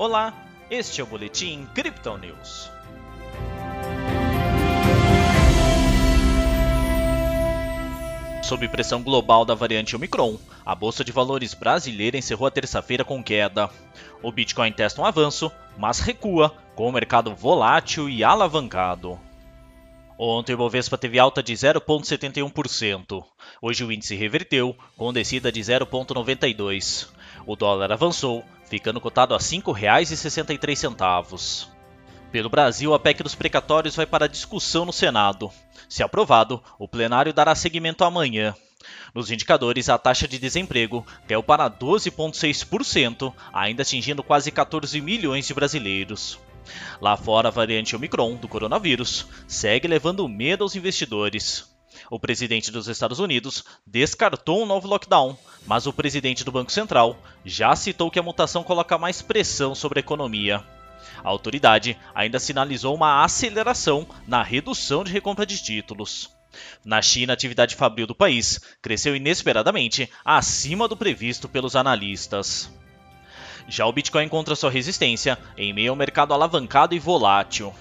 Olá, este é o Boletim Crypto News. Sob pressão global da variante Omicron, a Bolsa de Valores brasileira encerrou a terça-feira com queda. O Bitcoin testa um avanço, mas recua, com o mercado volátil e alavancado. Ontem o Ibovespa teve alta de 0,71%. Hoje o índice reverteu, com descida de 0,92%. O dólar avançou, ficando cotado a R$ 5,63. Pelo Brasil, a PEC dos precatórios vai para discussão no Senado. Se aprovado, o plenário dará seguimento amanhã. Nos indicadores, a taxa de desemprego caiu para 12,6%, ainda atingindo quase 14 milhões de brasileiros. Lá fora, a variante Omicron do coronavírus segue levando medo aos investidores. O presidente dos Estados Unidos descartou um novo lockdown, mas o presidente do Banco Central já citou que a mutação coloca mais pressão sobre a economia. A autoridade ainda sinalizou uma aceleração na redução de recompra de títulos. Na China, a atividade fabril do país cresceu inesperadamente acima do previsto pelos analistas. Já o Bitcoin encontra sua resistência em meio ao mercado alavancado e volátil.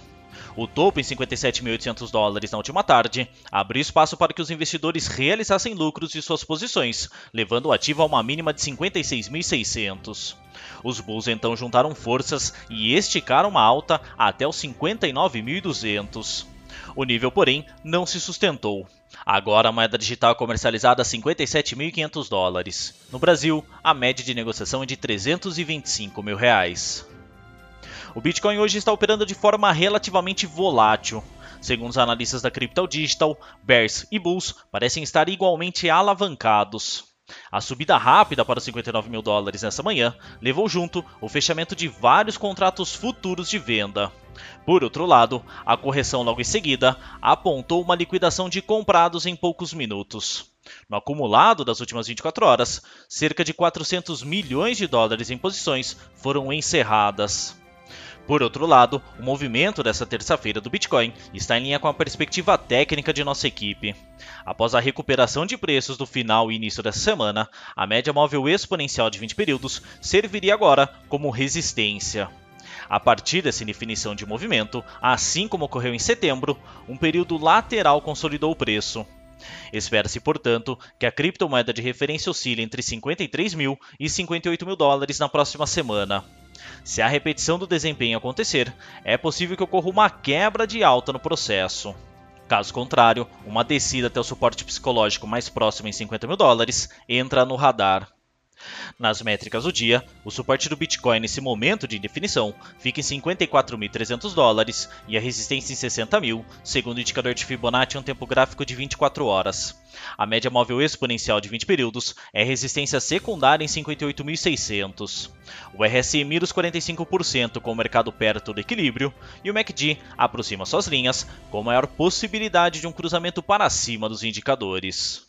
O topo em 57.800 dólares na última tarde abriu espaço para que os investidores realizassem lucros de suas posições, levando o ativo a uma mínima de 56.600. Os bulls então juntaram forças e esticaram uma alta até os 59.200. O nível, porém, não se sustentou. Agora a moeda digital é comercializada a 57.500 dólares. No Brasil, a média de negociação é de 325 mil reais. O Bitcoin hoje está operando de forma relativamente volátil. Segundo os analistas da Crypto Digital, Bears e Bulls parecem estar igualmente alavancados. A subida rápida para os 59 mil dólares nessa manhã levou junto o fechamento de vários contratos futuros de venda. Por outro lado, a correção logo em seguida apontou uma liquidação de comprados em poucos minutos. No acumulado das últimas 24 horas, cerca de 400 milhões de dólares em posições foram encerradas. Por outro lado, o movimento dessa terça-feira do Bitcoin está em linha com a perspectiva técnica de nossa equipe. Após a recuperação de preços do final e início dessa semana, a média móvel exponencial de 20 períodos serviria agora como resistência. A partir dessa definição de movimento, assim como ocorreu em setembro, um período lateral consolidou o preço. Espera-se, portanto, que a criptomoeda de referência oscile entre 53 mil e 58 mil dólares na próxima semana. Se a repetição do desempenho acontecer, é possível que ocorra uma quebra de alta no processo. Caso contrário, uma descida até o suporte psicológico mais próximo em 50 mil dólares entra no radar. Nas métricas do dia, o suporte do Bitcoin nesse momento de indefinição fica em 54.300 dólares e a resistência em 60 mil, segundo o indicador de Fibonacci em um tempo gráfico de 24 horas. A média móvel exponencial de 20 períodos é resistência secundária em 58.600. O RSI mira os 45% com o mercado perto do equilíbrio e o MACD aproxima suas linhas com maior possibilidade de um cruzamento para cima dos indicadores.